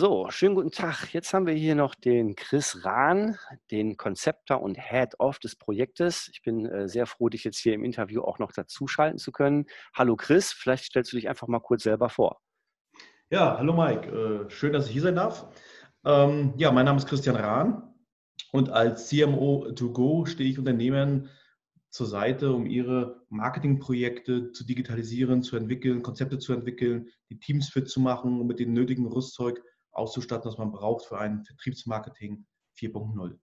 So, schönen guten Tag. Jetzt haben wir hier noch den Chris Rahn, den Konzepter und Head of des Projektes. Ich bin äh, sehr froh, dich jetzt hier im Interview auch noch dazuschalten zu können. Hallo Chris, vielleicht stellst du dich einfach mal kurz selber vor. Ja, hallo Mike. Äh, schön, dass ich hier sein darf. Ähm, ja, mein Name ist Christian Rahn und als CMO to go stehe ich Unternehmen zur Seite, um ihre Marketingprojekte zu digitalisieren, zu entwickeln, Konzepte zu entwickeln, die Teams fit zu machen und mit dem nötigen Rüstzeug auszustatten, was man braucht für ein Vertriebsmarketing 4.0.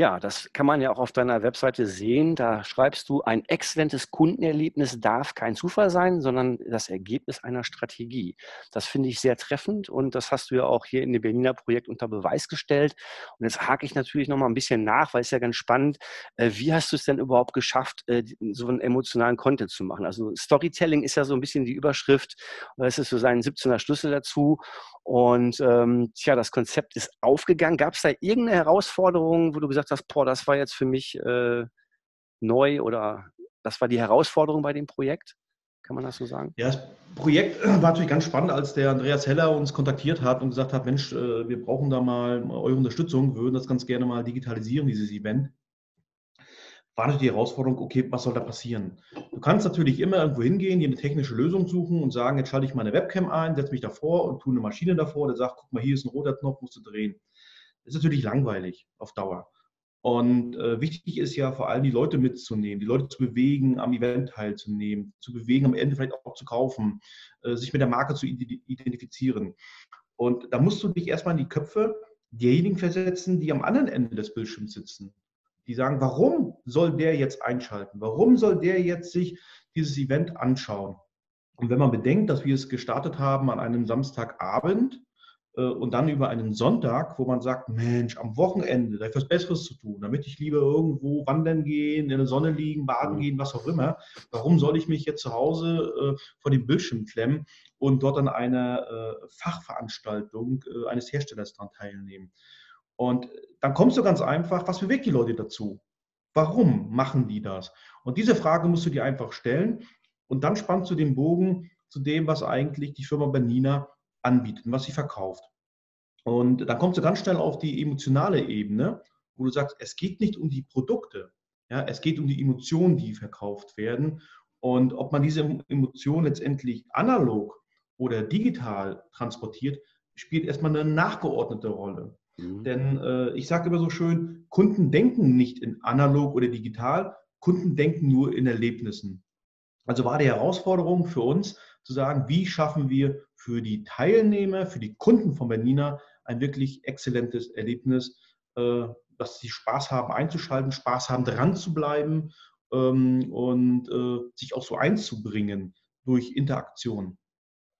Ja, das kann man ja auch auf deiner Webseite sehen. Da schreibst du, ein exzellentes Kundenerlebnis darf kein Zufall sein, sondern das Ergebnis einer Strategie. Das finde ich sehr treffend und das hast du ja auch hier in dem Berliner Projekt unter Beweis gestellt. Und jetzt hake ich natürlich noch mal ein bisschen nach, weil es ja ganz spannend, äh, wie hast du es denn überhaupt geschafft, äh, so einen emotionalen Content zu machen? Also Storytelling ist ja so ein bisschen die Überschrift, das ist so sein 17er Schlüssel dazu. Und ähm, tja, das Konzept ist aufgegangen. Gab es da irgendeine Herausforderung, wo du gesagt hast, boah, das war jetzt für mich äh, neu oder das war die Herausforderung bei dem Projekt? Kann man das so sagen? Ja, das Projekt war natürlich ganz spannend, als der Andreas Heller uns kontaktiert hat und gesagt hat, Mensch, äh, wir brauchen da mal eure Unterstützung, wir würden das ganz gerne mal digitalisieren, dieses Event war natürlich die Herausforderung, okay, was soll da passieren? Du kannst natürlich immer irgendwo hingehen, dir eine technische Lösung suchen und sagen, jetzt schalte ich meine Webcam ein, setze mich davor und tue eine Maschine davor, der sagt, guck mal, hier ist ein roter Knopf, musst du drehen. Das ist natürlich langweilig auf Dauer. Und äh, wichtig ist ja vor allem die Leute mitzunehmen, die Leute zu bewegen, am Event teilzunehmen, zu bewegen, am Ende vielleicht auch zu kaufen, äh, sich mit der Marke zu identifizieren. Und da musst du dich erstmal in die Köpfe derjenigen versetzen, die am anderen Ende des Bildschirms sitzen die sagen, warum soll der jetzt einschalten? Warum soll der jetzt sich dieses Event anschauen? Und wenn man bedenkt, dass wir es gestartet haben an einem Samstagabend und dann über einen Sonntag, wo man sagt, Mensch, am Wochenende, da ist was Besseres zu tun, damit ich lieber irgendwo wandern gehen, in der Sonne liegen, baden mhm. gehen, was auch immer. Warum soll ich mich jetzt zu Hause äh, vor dem Bildschirm klemmen und dort an einer äh, Fachveranstaltung äh, eines Herstellers daran teilnehmen? Und dann kommst du ganz einfach, was bewegt die Leute dazu? Warum machen die das? Und diese Frage musst du dir einfach stellen und dann spannst du den Bogen zu dem, was eigentlich die Firma Bernina anbietet und was sie verkauft. Und dann kommst du ganz schnell auf die emotionale Ebene, wo du sagst, es geht nicht um die Produkte, ja, es geht um die Emotionen, die verkauft werden. Und ob man diese Emotionen letztendlich analog oder digital transportiert, spielt erstmal eine nachgeordnete Rolle. Mhm. Denn äh, ich sage immer so schön, Kunden denken nicht in analog oder digital, Kunden denken nur in Erlebnissen. Also war die Herausforderung für uns zu sagen, wie schaffen wir für die Teilnehmer, für die Kunden von Bernina ein wirklich exzellentes Erlebnis, äh, dass sie Spaß haben einzuschalten, Spaß haben dran zu bleiben ähm, und äh, sich auch so einzubringen durch Interaktion.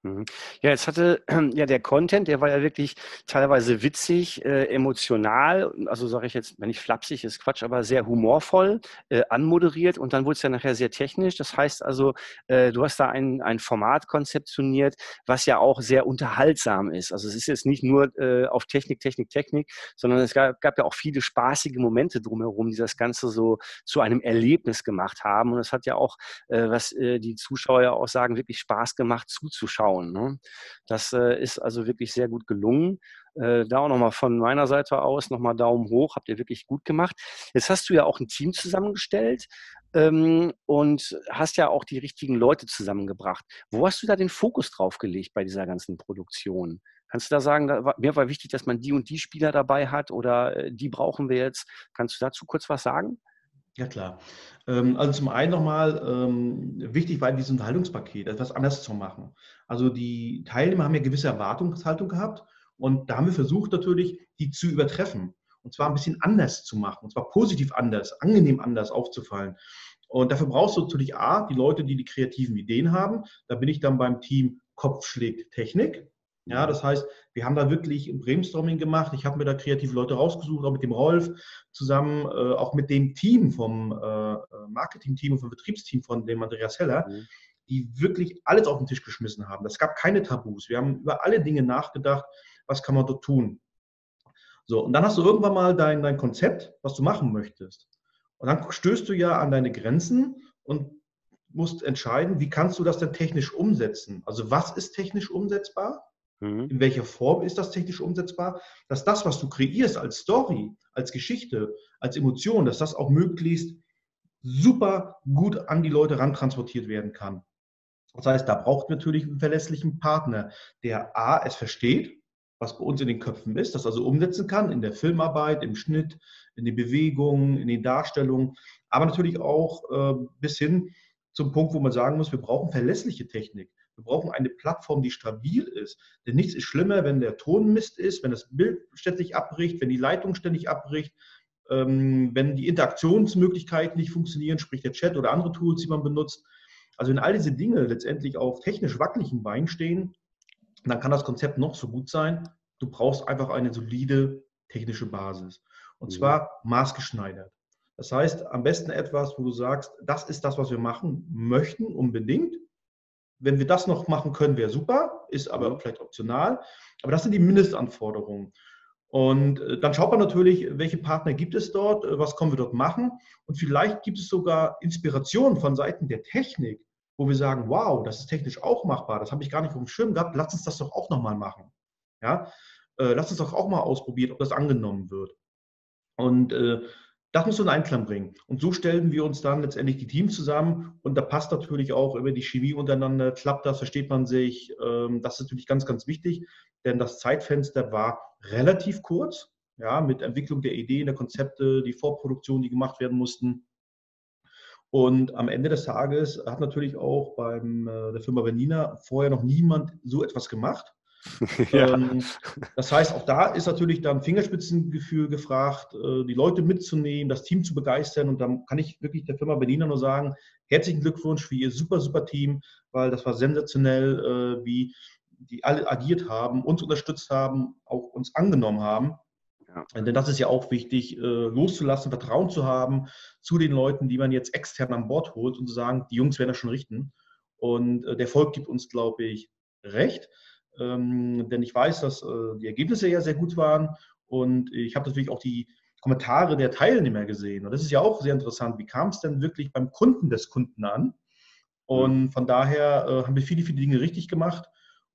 Mhm. Ja, jetzt hatte ja der Content, der war ja wirklich teilweise witzig, äh, emotional, also sage ich jetzt, wenn nicht flapsig ist Quatsch, aber sehr humorvoll äh, anmoderiert und dann wurde es ja nachher sehr technisch. Das heißt also, äh, du hast da ein, ein Format konzeptioniert, was ja auch sehr unterhaltsam ist. Also es ist jetzt nicht nur äh, auf Technik, Technik, Technik, sondern es gab, gab ja auch viele spaßige Momente drumherum, die das Ganze so zu einem Erlebnis gemacht haben. Und es hat ja auch, äh, was äh, die Zuschauer auch sagen, wirklich Spaß gemacht zuzuschauen schauen. Ne? Das äh, ist also wirklich sehr gut gelungen. Äh, da auch nochmal von meiner Seite aus nochmal Daumen hoch, habt ihr wirklich gut gemacht. Jetzt hast du ja auch ein Team zusammengestellt ähm, und hast ja auch die richtigen Leute zusammengebracht. Wo hast du da den Fokus drauf gelegt bei dieser ganzen Produktion? Kannst du da sagen, da war, mir war wichtig, dass man die und die Spieler dabei hat oder äh, die brauchen wir jetzt? Kannst du dazu kurz was sagen? Ja, klar. Ähm, also zum einen nochmal, ähm, wichtig war dieses Unterhaltungspaket, etwas anders zu machen. Also die Teilnehmer haben ja gewisse Erwartungshaltung gehabt und da haben wir versucht natürlich, die zu übertreffen. Und zwar ein bisschen anders zu machen, und zwar positiv anders, angenehm anders aufzufallen. Und dafür brauchst du natürlich A, die Leute, die die kreativen Ideen haben. Da bin ich dann beim Team Kopf schlägt Technik. Ja, das heißt, wir haben da wirklich ein Brainstorming gemacht. Ich habe mir da kreative Leute rausgesucht, auch mit dem Rolf zusammen, äh, auch mit dem Team vom äh, Marketing-Team und vom Betriebsteam von dem Andreas Heller, mhm. die wirklich alles auf den Tisch geschmissen haben. Es gab keine Tabus. Wir haben über alle Dinge nachgedacht, was kann man dort tun. So, und dann hast du irgendwann mal dein, dein Konzept, was du machen möchtest. Und dann stößt du ja an deine Grenzen und musst entscheiden, wie kannst du das denn technisch umsetzen? Also was ist technisch umsetzbar? Mhm. In welcher Form ist das technisch umsetzbar? Dass das, was du kreierst als Story, als Geschichte, als Emotion, dass das auch möglichst super gut an die Leute rantransportiert werden kann. Das heißt, da braucht natürlich einen verlässlichen Partner, der A, es versteht, was bei uns in den Köpfen ist, das also umsetzen kann in der Filmarbeit, im Schnitt, in den Bewegungen, in den Darstellungen, aber natürlich auch äh, bis hin zum Punkt, wo man sagen muss, wir brauchen verlässliche Technik. Wir brauchen eine Plattform, die stabil ist. Denn nichts ist schlimmer, wenn der Ton Mist ist, wenn das Bild ständig abbricht, wenn die Leitung ständig abbricht, ähm, wenn die Interaktionsmöglichkeiten nicht funktionieren, sprich der Chat oder andere Tools, die man benutzt. Also wenn all diese Dinge letztendlich auf technisch wackeligen Beinen stehen, dann kann das Konzept noch so gut sein. Du brauchst einfach eine solide technische Basis. Und mhm. zwar maßgeschneidert. Das heißt, am besten etwas, wo du sagst, das ist das, was wir machen möchten, unbedingt. Wenn wir das noch machen können, wäre super, ist aber mhm. vielleicht optional. Aber das sind die Mindestanforderungen. Und äh, dann schaut man natürlich, welche Partner gibt es dort, äh, was können wir dort machen. Und vielleicht gibt es sogar Inspiration von Seiten der Technik, wo wir sagen, wow, das ist technisch auch machbar, das habe ich gar nicht auf dem Schirm gehabt, lass uns das doch auch nochmal machen. Ja? Äh, lass uns doch auch mal ausprobieren, ob das angenommen wird. Und äh, das muss in Einklang bringen. Und so stellen wir uns dann letztendlich die Teams zusammen und da passt natürlich auch über die Chemie untereinander, klappt das, versteht man sich. Ähm, das ist natürlich ganz, ganz wichtig, denn das Zeitfenster war relativ kurz, ja, mit Entwicklung der Ideen, der Konzepte, die Vorproduktionen, die gemacht werden mussten. Und am Ende des Tages hat natürlich auch beim äh, der Firma Bernina vorher noch niemand so etwas gemacht. ja. ähm, das heißt, auch da ist natürlich dann Fingerspitzengefühl gefragt, äh, die Leute mitzunehmen, das Team zu begeistern. Und dann kann ich wirklich der Firma Bernina nur sagen, herzlichen Glückwunsch für ihr super, super Team, weil das war sensationell, äh, wie die alle agiert haben, uns unterstützt haben, auch uns angenommen haben. Ja. Denn das ist ja auch wichtig, äh, loszulassen, Vertrauen zu haben zu den Leuten, die man jetzt extern an Bord holt und zu sagen, die Jungs werden das schon richten. Und äh, der Volk gibt uns, glaube ich, recht. Ähm, denn ich weiß, dass äh, die Ergebnisse ja sehr gut waren. Und ich habe natürlich auch die Kommentare der Teilnehmer gesehen. Und das ist ja auch sehr interessant. Wie kam es denn wirklich beim Kunden des Kunden an? Und mhm. von daher äh, haben wir viele, viele Dinge richtig gemacht.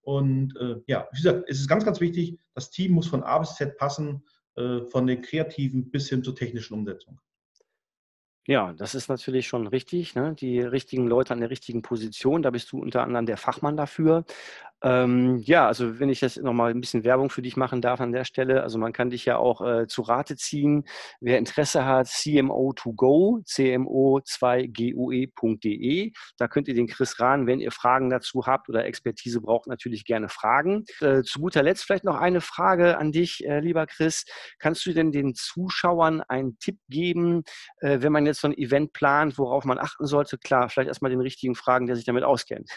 Und äh, ja, wie gesagt, es ist ganz, ganz wichtig, das Team muss von A bis Z passen. Äh, von den kreativen bis hin zur technischen Umsetzung. Ja, das ist natürlich schon richtig. Ne? Die richtigen Leute an der richtigen Position, da bist du unter anderem der Fachmann dafür. Ähm, ja, also wenn ich jetzt nochmal ein bisschen Werbung für dich machen darf an der Stelle, also man kann dich ja auch äh, zu Rate ziehen. Wer Interesse hat, CMO2Go, cmo2goe.de. Da könnt ihr den Chris Rahn, wenn ihr Fragen dazu habt oder Expertise braucht, natürlich gerne fragen. Äh, zu guter Letzt vielleicht noch eine Frage an dich, äh, lieber Chris. Kannst du denn den Zuschauern einen Tipp geben, äh, wenn man jetzt so ein Event plant, worauf man achten sollte? Klar, vielleicht erstmal den richtigen Fragen, der sich damit auskennt.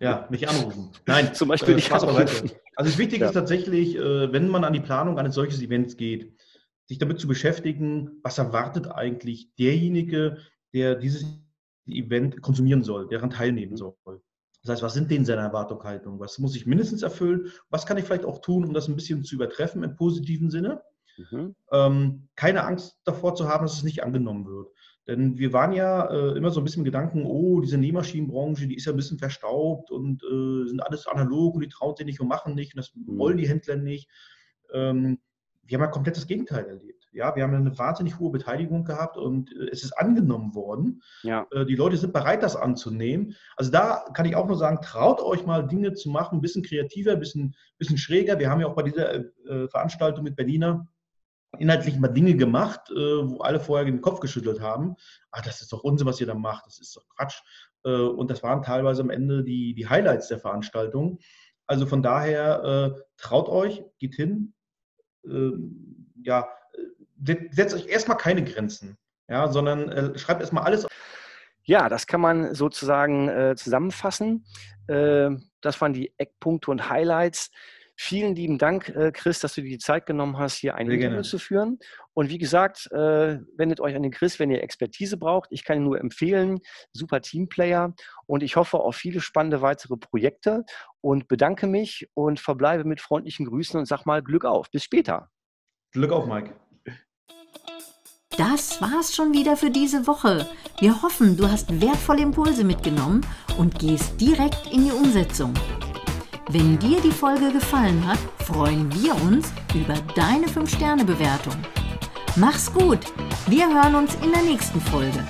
Ja, mich anrufen. Nein, zum Beispiel äh, nicht anrufen. Also das Wichtige ja. ist tatsächlich, äh, wenn man an die Planung eines solches Events geht, sich damit zu beschäftigen, was erwartet eigentlich derjenige, der dieses Event konsumieren soll, daran teilnehmen soll. Das heißt, was sind denn seine Erwartungshaltungen? Was muss ich mindestens erfüllen? Was kann ich vielleicht auch tun, um das ein bisschen zu übertreffen im positiven Sinne? Mhm. Ähm, keine Angst davor zu haben, dass es nicht angenommen wird. Denn wir waren ja äh, immer so ein bisschen im Gedanken, oh, diese Nähmaschinenbranche, die ist ja ein bisschen verstaubt und äh, sind alles analog und die trauen sich nicht und machen nicht und das mhm. wollen die Händler nicht. Ähm, wir haben ja komplett das Gegenteil erlebt. Ja, wir haben eine wahnsinnig hohe Beteiligung gehabt und äh, es ist angenommen worden. Ja. Äh, die Leute sind bereit, das anzunehmen. Also da kann ich auch nur sagen, traut euch mal Dinge zu machen, ein bisschen kreativer, ein bisschen, bisschen schräger. Wir haben ja auch bei dieser äh, Veranstaltung mit Berliner inhaltlich mal Dinge gemacht, äh, wo alle vorher den Kopf geschüttelt haben. Ah, das ist doch Unsinn, was ihr da macht, das ist doch Quatsch. Äh, und das waren teilweise am Ende die, die Highlights der Veranstaltung. Also von daher, äh, traut euch, geht hin, ähm, ja, setzt euch erstmal keine Grenzen, ja, sondern schreibt erstmal alles Ja, das kann man sozusagen zusammenfassen. Das waren die Eckpunkte und Highlights. Vielen lieben Dank, äh, Chris, dass du dir die Zeit genommen hast, hier ein Sehr Interview gerne. zu führen. Und wie gesagt, äh, wendet euch an den Chris, wenn ihr Expertise braucht. Ich kann ihn nur empfehlen. Super Teamplayer. Und ich hoffe auf viele spannende weitere Projekte und bedanke mich und verbleibe mit freundlichen Grüßen und sag mal Glück auf. Bis später. Glück auf, Mike. Das war's schon wieder für diese Woche. Wir hoffen, du hast wertvolle Impulse mitgenommen und gehst direkt in die Umsetzung. Wenn dir die Folge gefallen hat, freuen wir uns über deine 5-Sterne-Bewertung. Mach's gut! Wir hören uns in der nächsten Folge.